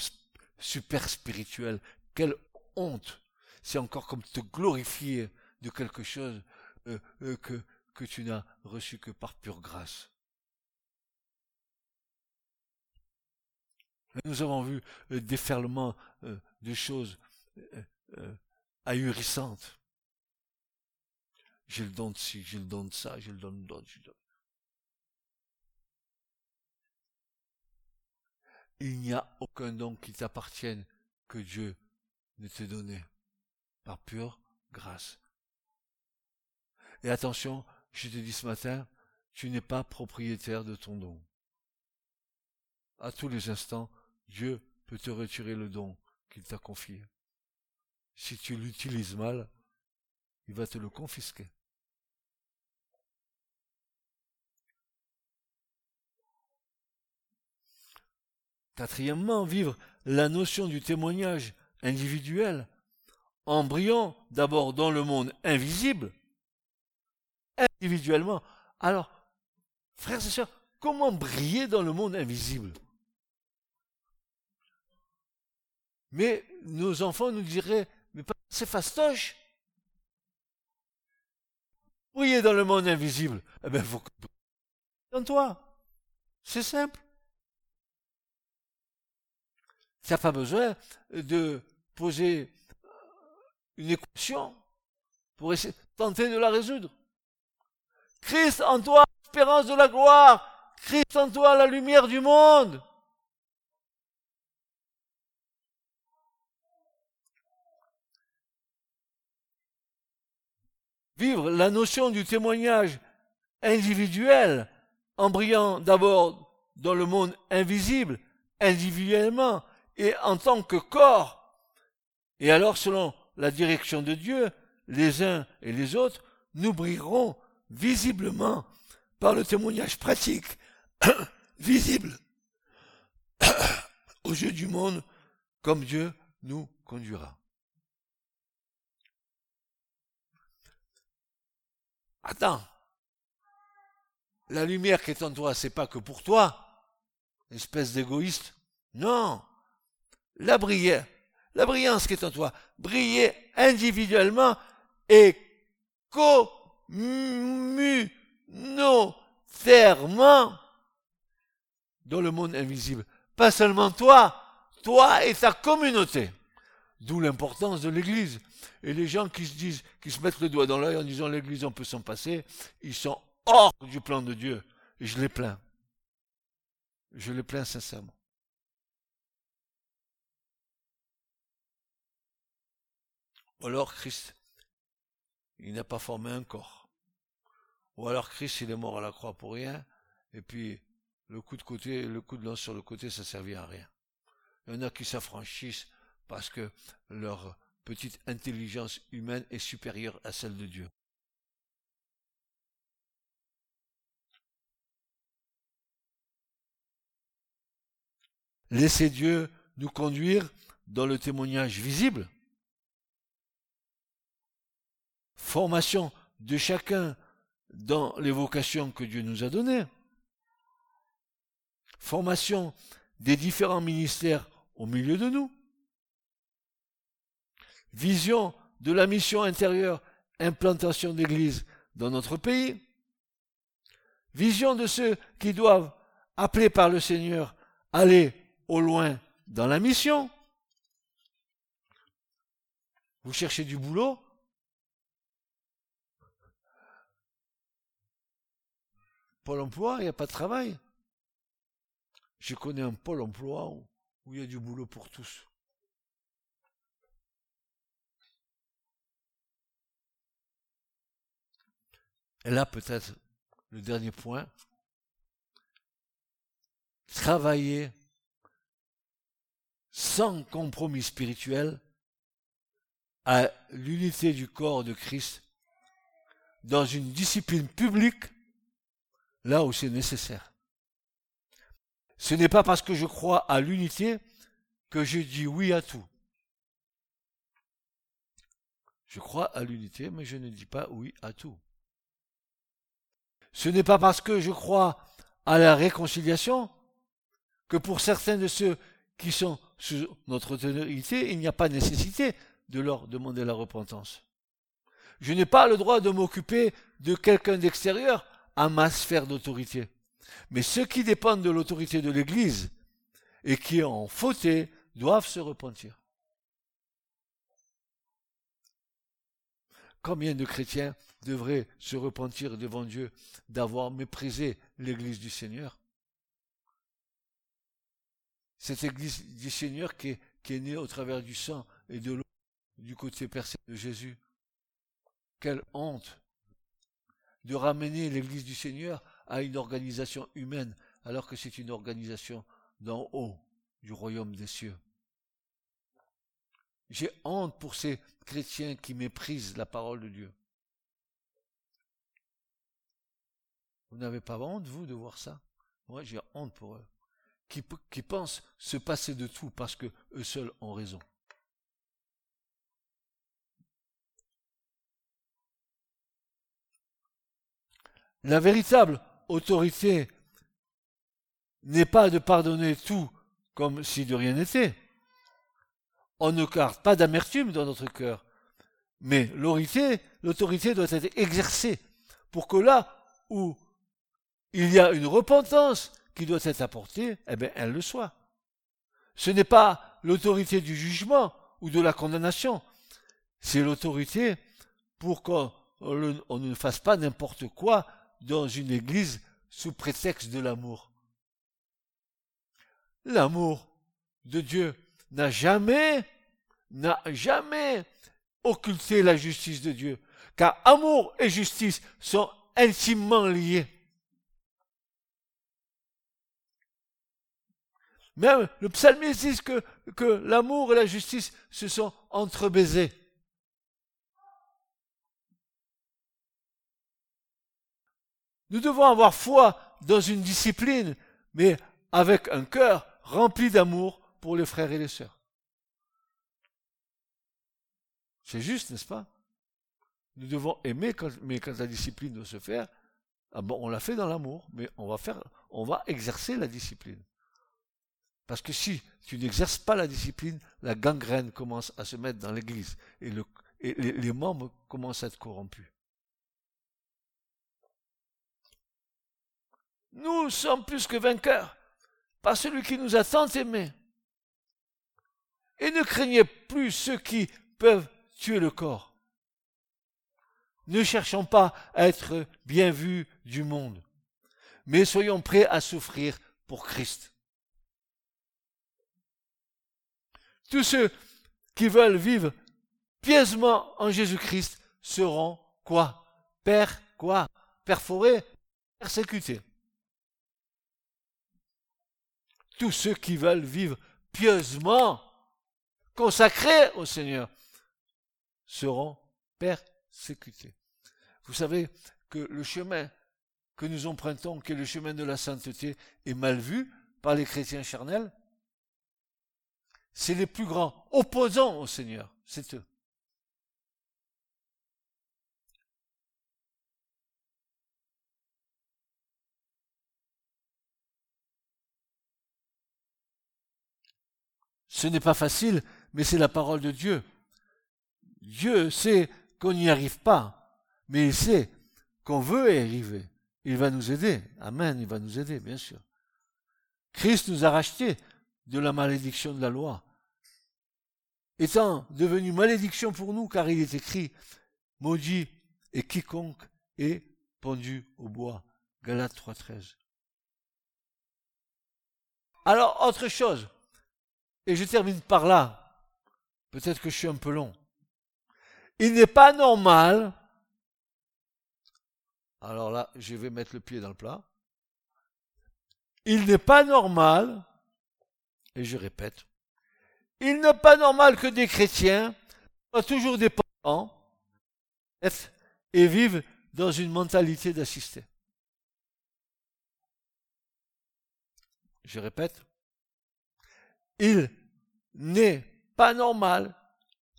super spirituels. Quelle honte. C'est encore comme te glorifier de quelque chose euh, euh, que, tu n'as reçu que par pure grâce. Nous avons vu le déferlement euh, de choses ahurissantes. J'ai le don de ci, j'ai le don de ça, j'ai le don de Il n'y a aucun don qui t'appartienne que Dieu ne t'ait donné par pure grâce. Et attention, je te dis ce matin, tu n'es pas propriétaire de ton don. À tous les instants, Dieu peut te retirer le don qu'il t'a confié. Si tu l'utilises mal, il va te le confisquer. Quatrièmement, vivre la notion du témoignage individuel en brillant d'abord dans le monde invisible individuellement. Alors, frères et sœurs, comment briller dans le monde invisible? Mais nos enfants nous diraient, mais c'est fastoche. Briller dans le monde invisible. Eh bien, faut dans toi. C'est simple. Tu n'as pas besoin de poser une équation pour essayer, tenter de la résoudre. Christ en toi, l'espérance de la gloire. Christ en toi, la lumière du monde. Vivre la notion du témoignage individuel en brillant d'abord dans le monde invisible, individuellement et en tant que corps. Et alors, selon la direction de Dieu, les uns et les autres, nous brillerons visiblement par le témoignage pratique, visible aux yeux du monde, comme Dieu nous conduira. Attends, la lumière qui est en toi, c'est pas que pour toi, espèce d'égoïste. Non, la brillère, la brillance qui est en toi, briller individuellement et communautairement dans le monde invisible. Pas seulement toi, toi et ta communauté. D'où l'importance de l'Église. Et les gens qui se disent, qui se mettent le doigt dans l'œil en disant l'Église, on peut s'en passer, ils sont hors du plan de Dieu. Et je les plains. Je les plains sincèrement. Alors Christ, il n'a pas formé un corps. Ou alors Christ, il est mort à la croix pour rien, et puis le coup de côté, le coup de lance sur le côté, ça servit à rien. Il y en a qui s'affranchissent parce que leur petite intelligence humaine est supérieure à celle de Dieu. Laissez Dieu nous conduire dans le témoignage visible. Formation de chacun dans les vocations que Dieu nous a données. Formation des différents ministères au milieu de nous. Vision de la mission intérieure, implantation d'église dans notre pays. Vision de ceux qui doivent, appelés par le Seigneur, aller au loin dans la mission. Vous cherchez du boulot Pôle emploi, il n'y a pas de travail. Je connais un pôle emploi où, où il y a du boulot pour tous. Et là, peut-être, le dernier point, travailler sans compromis spirituel à l'unité du corps de Christ dans une discipline publique là où c'est nécessaire. Ce n'est pas parce que je crois à l'unité que je dis oui à tout. Je crois à l'unité, mais je ne dis pas oui à tout. Ce n'est pas parce que je crois à la réconciliation que pour certains de ceux qui sont sous notre autorité, il n'y a pas nécessité de leur demander la repentance. Je n'ai pas le droit de m'occuper de quelqu'un d'extérieur à ma sphère d'autorité. Mais ceux qui dépendent de l'autorité de l'Église et qui ont fauté doivent se repentir. Combien de chrétiens devraient se repentir devant Dieu d'avoir méprisé l'Église du Seigneur? Cette Église du Seigneur qui est, née au travers du sang et de l'eau du côté percé de Jésus. Quelle honte de ramener l'Église du Seigneur à une organisation humaine, alors que c'est une organisation d'en haut du royaume des cieux. J'ai honte pour ces chrétiens qui méprisent la parole de Dieu. Vous n'avez pas honte, vous, de voir ça? Moi, j'ai honte pour eux, qui, pensent se passer de tout parce que eux seuls ont raison. La véritable autorité n'est pas de pardonner tout comme si de rien n'était. On ne garde pas d'amertume dans notre cœur. Mais l'autorité, doit être exercée pour que là où il y a une repentance qui doit être apportée, eh bien, elle le soit. Ce n'est pas l'autorité du jugement ou de la condamnation. C'est l'autorité pour qu'on ne fasse pas n'importe quoi dans une église sous prétexte de l'amour. L'amour de Dieu n'a jamais, n'a jamais occulté la justice de Dieu, car amour et justice sont intimement liés. Même le psalmiste dit que, que l'amour et la justice se sont entrebaisés. Nous devons avoir foi dans une discipline, mais avec un cœur rempli d'amour pour les frères et les sœurs. C'est juste, n'est-ce pas? Nous devons aimer, mais quand la discipline doit se faire, ah on l'a fait dans l'amour, mais on va faire, on va exercer la discipline. Parce que si tu n'exerces pas la discipline, la gangrène commence à se mettre dans l'église et, les membres commencent à être corrompus. Nous sommes plus que vainqueurs par celui qui nous a tant aimés. Et ne craignez plus ceux qui peuvent tuer le corps. Ne cherchons pas à être bien vus du monde, mais soyons prêts à souffrir pour Christ. Tous ceux qui veulent vivre pieusement en Jésus-Christ seront quoi? Père quoi? Perforés, persécutés. Tous ceux qui veulent vivre pieusement, consacrés au Seigneur, seront persécutés. Vous savez que le chemin que nous empruntons, qui est le chemin de la sainteté, est mal vu par les chrétiens charnels c'est les plus grands opposants au Seigneur, c'est eux. Ce n'est pas facile, mais c'est la parole de Dieu. Dieu sait qu'on n'y arrive pas, mais il sait qu'on veut y arriver. Il va nous aider. Amen, il va nous aider, bien sûr. Christ nous a rachetés de la malédiction de la loi étant devenu malédiction pour nous, car il est écrit, maudit et quiconque est pendu au bois. Galates 3.13. Alors, autre chose, et je termine par là, peut-être que je suis un peu long. Il n'est pas normal, alors là, je vais mettre le pied dans le plat, il n'est pas normal, et je répète, il n'est pas normal que des chrétiens soient toujours dépendants et vivent dans une mentalité d'assister. Je répète, il n'est pas normal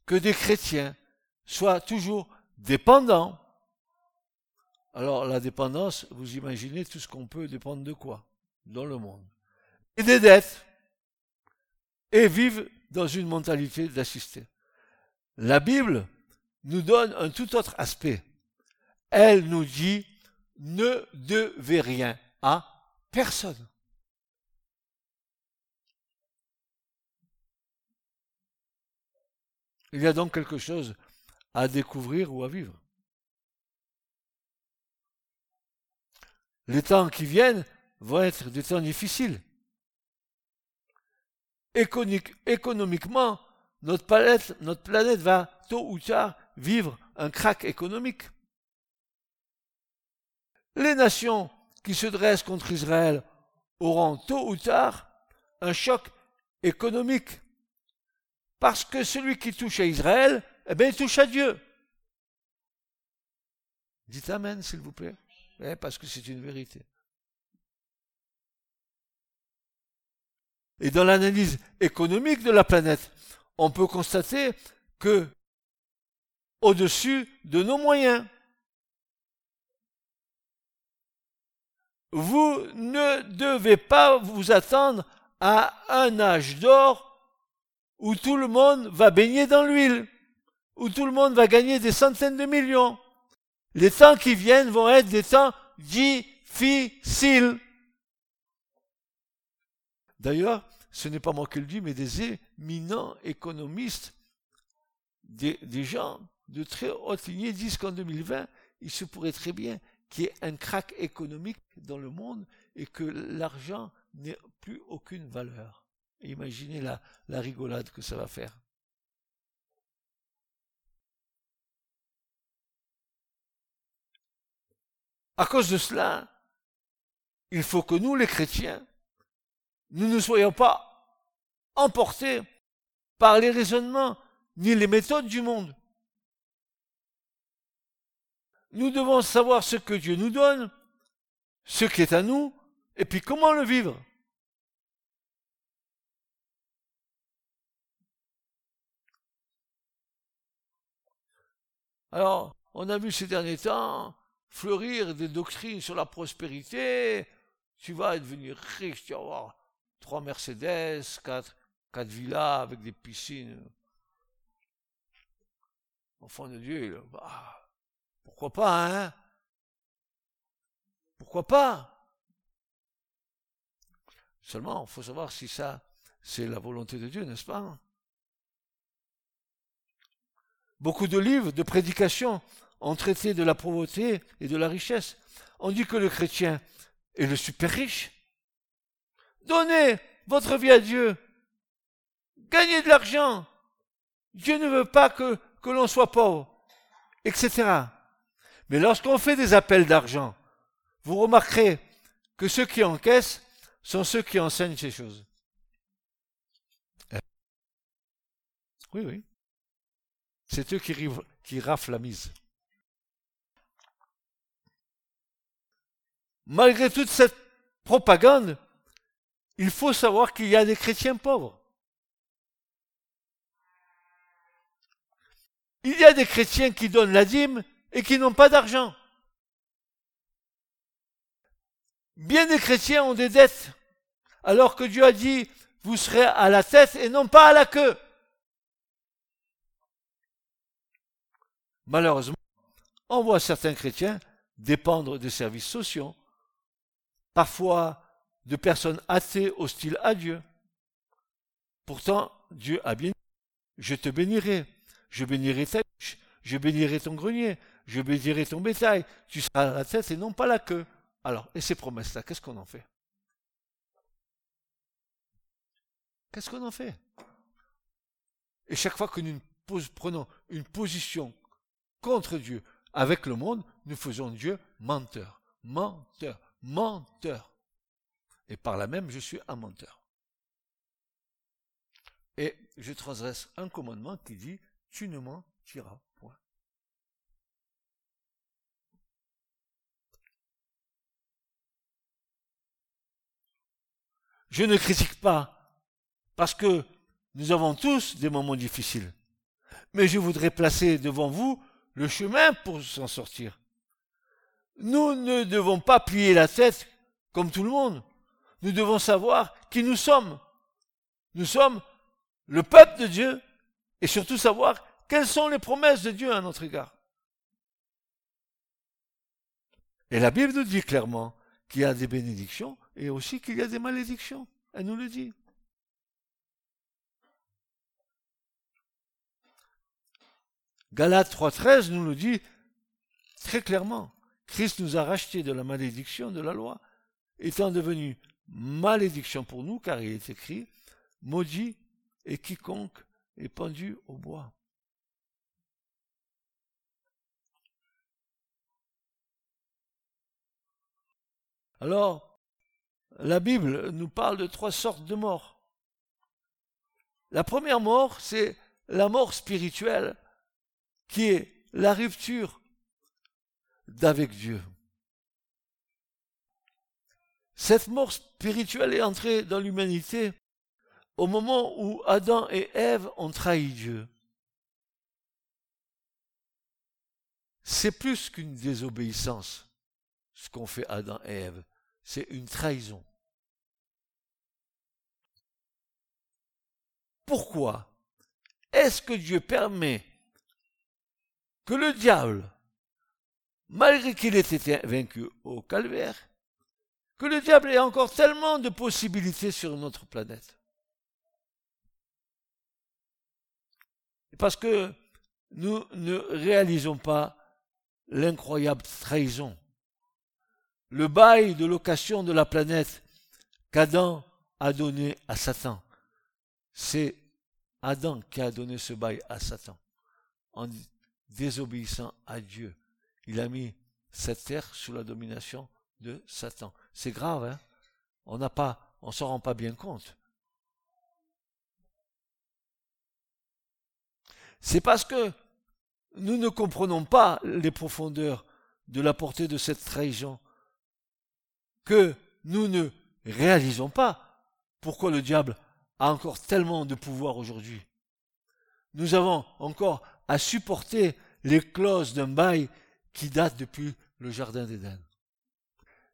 que des chrétiens soient toujours dépendants. Alors la dépendance, vous imaginez tout ce qu'on peut dépendre de quoi? Dans le monde. Et des dettes. Et vivent dans une mentalité d'assister. La Bible nous donne un tout autre aspect. Elle nous dit ne devez rien à personne. Il y a donc quelque chose à découvrir ou à vivre. Les temps qui viennent vont être des temps difficiles économiquement, notre planète, notre planète va tôt ou tard vivre un crack économique. Les nations qui se dressent contre Israël auront tôt ou tard un choc économique. Parce que celui qui touche à Israël, eh bien, il touche à Dieu. Dites Amen, s'il vous plaît. Eh, parce que c'est une vérité. Et dans l'analyse économique de la planète, on peut constater que au-dessus de nos moyens, vous ne devez pas vous attendre à un âge d'or où tout le monde va baigner dans l'huile, où tout le monde va gagner des centaines de millions. Les temps qui viennent vont être des temps difficiles. D'ailleurs, ce n'est pas moi qui le dis, mais des éminents économistes, des, gens de très haute lignée disent qu'en 2020, il se pourrait très bien qu'il y ait un crack économique dans le monde et que l'argent n'ait plus aucune valeur. Imaginez la, la rigolade que ça va faire. À cause de cela, il faut que nous, les chrétiens, nous ne soyons pas emportés par les raisonnements ni les méthodes du monde. Nous devons savoir ce que Dieu nous donne, ce qui est à nous, et puis comment le vivre. Alors, on a vu ces derniers temps fleurir des doctrines sur la prospérité. Tu vas devenir riche, tu vas avoir trois Mercedes, quatre, quatre villas avec des piscines. Enfant de Dieu, bah, pourquoi pas, hein? Pourquoi pas? Seulement, il faut savoir si ça, c'est la volonté de Dieu, n'est-ce pas? Beaucoup de livres, de prédications ont traité de la pauvreté et de la richesse. On dit que le chrétien est le super riche. Donnez votre vie à Dieu. Gagnez de l'argent. Dieu ne veut pas que, que l'on soit pauvre, etc. Mais lorsqu'on fait des appels d'argent, vous remarquerez que ceux qui encaissent sont ceux qui enseignent ces choses. Oui, oui. C'est eux qui, qui la mise. Malgré toute cette propagande, il faut savoir qu'il y a des chrétiens pauvres. Il y a des chrétiens qui donnent la dîme et qui n'ont pas d'argent. Bien des chrétiens ont des dettes, alors que Dieu a dit, vous serez à la tête et non pas à la queue. Malheureusement, on voit certains chrétiens dépendre des services sociaux, parfois de personnes athées hostiles à Dieu. Pourtant, Dieu a bien dit, je te bénirai, je bénirai ta je bénirai ton grenier, je bénirai ton bétail, tu seras la tête et non pas la queue. Alors, et ces promesses-là, qu'est-ce qu'on en fait? Qu'est-ce qu'on en fait? Et chaque fois que nous prenons une position contre Dieu. Avec le monde, nous faisons Dieu menteur, menteur, menteur. Et par là même, je suis un menteur. Et je transgresse un commandement qui dit, tu ne mentiras point. Je ne critique pas, parce que nous avons tous des moments difficiles. Mais je voudrais placer devant vous le chemin pour s'en sortir. Nous ne devons pas plier la tête comme tout le monde. Nous devons savoir qui nous sommes. Nous sommes le peuple de Dieu et surtout savoir quelles sont les promesses de Dieu à notre égard. Et la Bible nous dit clairement qu'il y a des bénédictions et aussi qu'il y a des malédictions. Elle nous le dit. Galates 3.13 nous le dit très clairement. Christ nous a rachetés de la malédiction de la loi, étant devenu malédiction pour nous, car il est écrit, maudit et quiconque est pendu au bois. Alors, la Bible nous parle de trois sortes de morts. La première mort, c'est la mort spirituelle qui est la rupture d'avec Dieu. Cette mort spirituelle est entrée dans l'humanité au moment où Adam et Ève ont trahi Dieu. C'est plus qu'une désobéissance, ce qu'ont fait Adam et Ève, c'est une trahison. Pourquoi est-ce que Dieu permet que le diable, malgré qu'il ait été vaincu au calvaire, que le diable ait encore tellement de possibilités sur notre planète. Parce que nous ne réalisons pas l'incroyable trahison, le bail de location de la planète qu'Adam a donné à Satan. C'est Adam qui a donné ce bail à Satan désobéissant à Dieu. Il a mis cette terre sous la domination de Satan. C'est grave, hein On n'a pas, on s'en rend pas bien compte. C'est parce que nous ne comprenons pas les profondeurs de la portée de cette trahison que nous ne réalisons pas pourquoi le diable a encore tellement de pouvoir aujourd'hui. Nous avons encore à supporter les clauses d'un bail qui date depuis le Jardin d'Éden.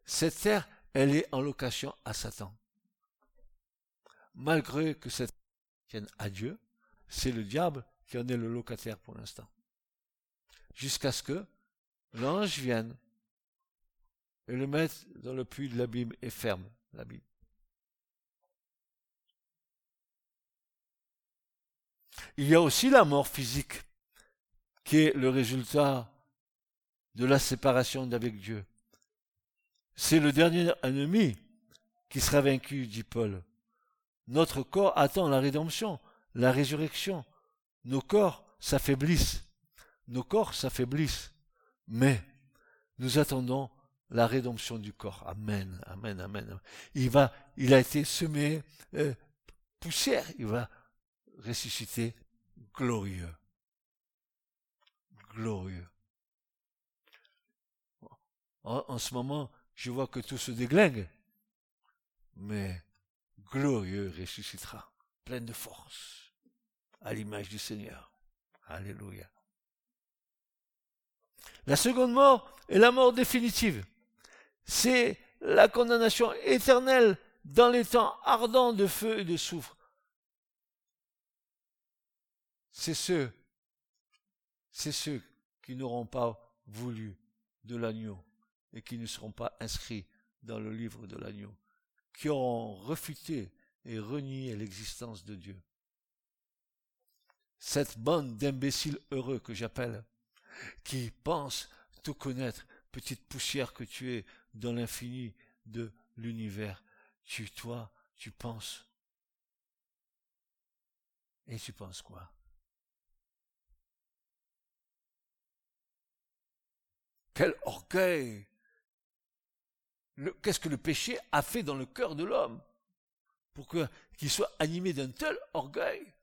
Cette terre, elle est en location à Satan. malgré que cette tienne à Dieu, c'est le diable qui en est le locataire pour l'instant. Jusqu'à ce que l'ange vienne et le mette dans le puits de l'abîme et ferme l'abîme. Il y a aussi la mort physique, qui est le résultat de la séparation d'avec Dieu. C'est le dernier ennemi qui sera vaincu, dit Paul. Notre corps attend la rédemption, la résurrection. Nos corps s'affaiblissent. Nos corps s'affaiblissent. Mais nous attendons la rédemption du corps. Amen, amen, amen. Il va, il a été semé euh, poussière. Il va ressusciter glorieux. Glorieux. En, ce moment, je vois que tout se déglingue. Mais glorieux ressuscitera, plein de force, à l'image du Seigneur. Alléluia. La seconde mort est la mort définitive. C'est la condamnation éternelle dans les temps ardents de feu et de soufre. C'est ceux, c'est ceux qui n'auront pas voulu de l'agneau et qui ne seront pas inscrits dans le livre de l'agneau, qui auront refuté et renié l'existence de Dieu. Cette bande d'imbéciles heureux que j'appelle, qui pensent tout connaître, petite poussière que tu es dans l'infini de l'univers, tu, toi, tu penses. Et tu penses quoi? Quel orgueil Qu'est-ce que le péché a fait dans le cœur de l'homme pour qu'il soit animé d'un tel orgueil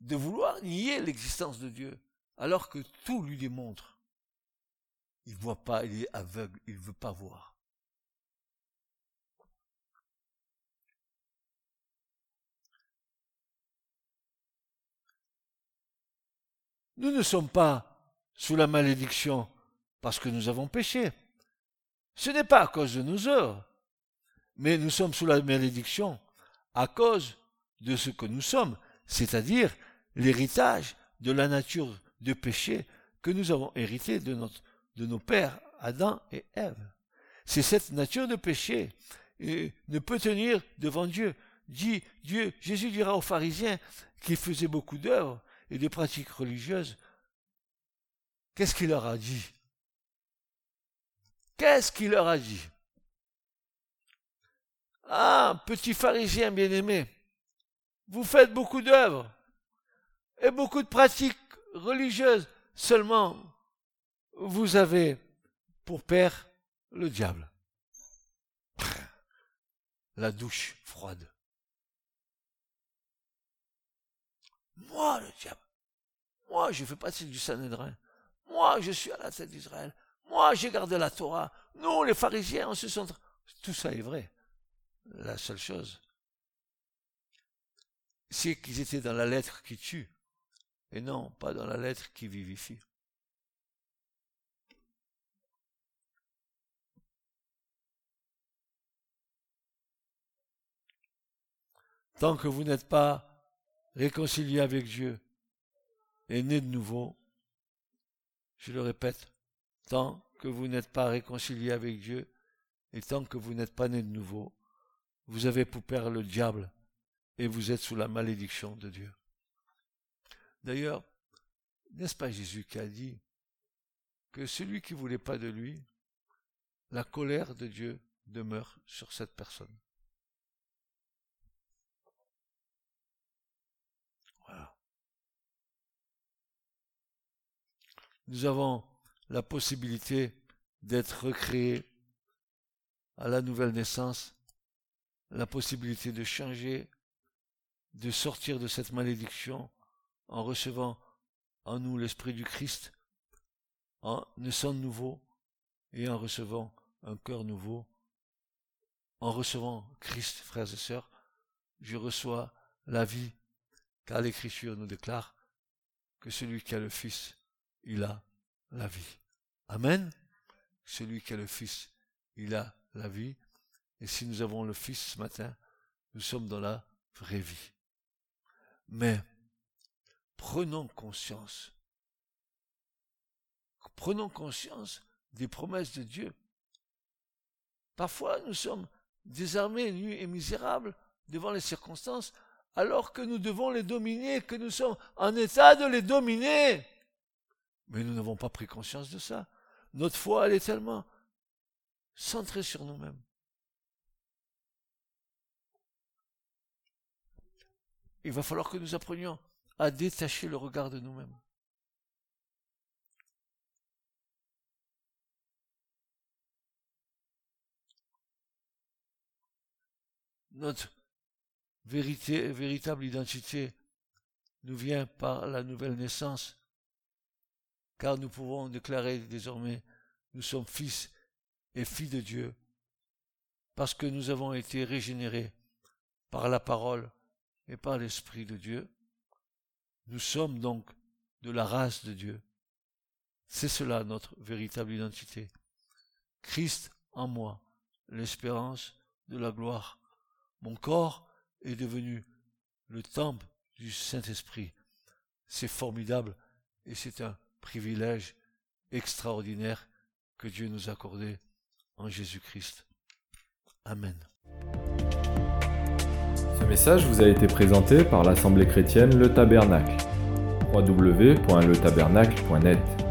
de vouloir nier l'existence de Dieu, alors que tout lui démontre? Il ne voit pas, il est aveugle, il ne veut pas voir. Nous ne sommes pas sous la malédiction parce que nous avons péché. Ce n'est pas à cause de nos œuvres, mais nous sommes sous la malédiction à cause de ce que nous sommes, c'est-à-dire l'héritage de la nature de péché que nous avons hérité de, nos pères Adam et Ève. C'est cette nature de péché et ne peut tenir devant Dieu. Dieu, Jésus dira aux pharisiens qui faisaient beaucoup d'œuvres et de pratiques religieuses, qu'est-ce qu'il leur a dit? Qu'est-ce qu'il leur a dit? Ah, petit pharisien bien-aimé, vous faites beaucoup d'œuvres et beaucoup de pratiques religieuses, seulement vous avez pour père le diable. La douche froide. Moi, le diable. Moi, je fais partie du Sanhédrin. Moi, je suis à la tête d'Israël. Moi, j'ai gardé la Torah. Nous, les pharisiens, on se sont... Tout ça est vrai. La seule chose, c'est qu'ils étaient dans la lettre qui tue, et non pas dans la lettre qui vivifie. Tant que vous n'êtes pas réconcilié avec Dieu et né de nouveau, je le répète, tant que vous n'êtes pas réconcilié avec Dieu, et tant que vous n'êtes pas né de nouveau, vous avez pour père le diable, et vous êtes sous la malédiction de Dieu. D'ailleurs, n'est-ce pas Jésus qui a dit que celui qui ne voulait pas de lui, la colère de Dieu demeure sur cette personne? Nous avons la possibilité d'être recréé à la nouvelle naissance, la possibilité de changer, de sortir de cette malédiction en recevant en nous l'Esprit du Christ, en naissant nouveau et en recevant un cœur nouveau, en recevant Christ, frères et sœurs, je reçois la vie, car l'Écriture nous déclare que celui qui a le Fils, il a la vie. Amen. Celui qui a le Fils, il a la vie. Et si nous avons le Fils ce matin, nous sommes dans la vraie vie. Mais prenons conscience. Prenons conscience des promesses de Dieu. Parfois, nous sommes désarmés, nus et misérables devant les circonstances, alors que nous devons les dominer, que nous sommes en état de les dominer. Mais nous n'avons pas pris conscience de ça. Notre foi, elle est tellement centrée sur nous-mêmes. Il va falloir que nous apprenions à détacher le regard de nous-mêmes. Notre vérité, véritable identité nous vient par la nouvelle naissance, car nous pouvons déclarer désormais nous sommes fils et filles de Dieu, parce que nous avons été régénérés par la parole et par l'Esprit de Dieu. Nous sommes donc de la race de Dieu. C'est cela notre véritable identité. Christ en moi, l'espérance de la gloire. Mon corps est devenu le temple du Saint-Esprit. C'est formidable et c'est un privilège extraordinaire que Dieu nous a accordé en Jésus-Christ. Amen. Ce message vous a été présenté par l'Assemblée chrétienne Le Tabernacle. www.letabernacle.net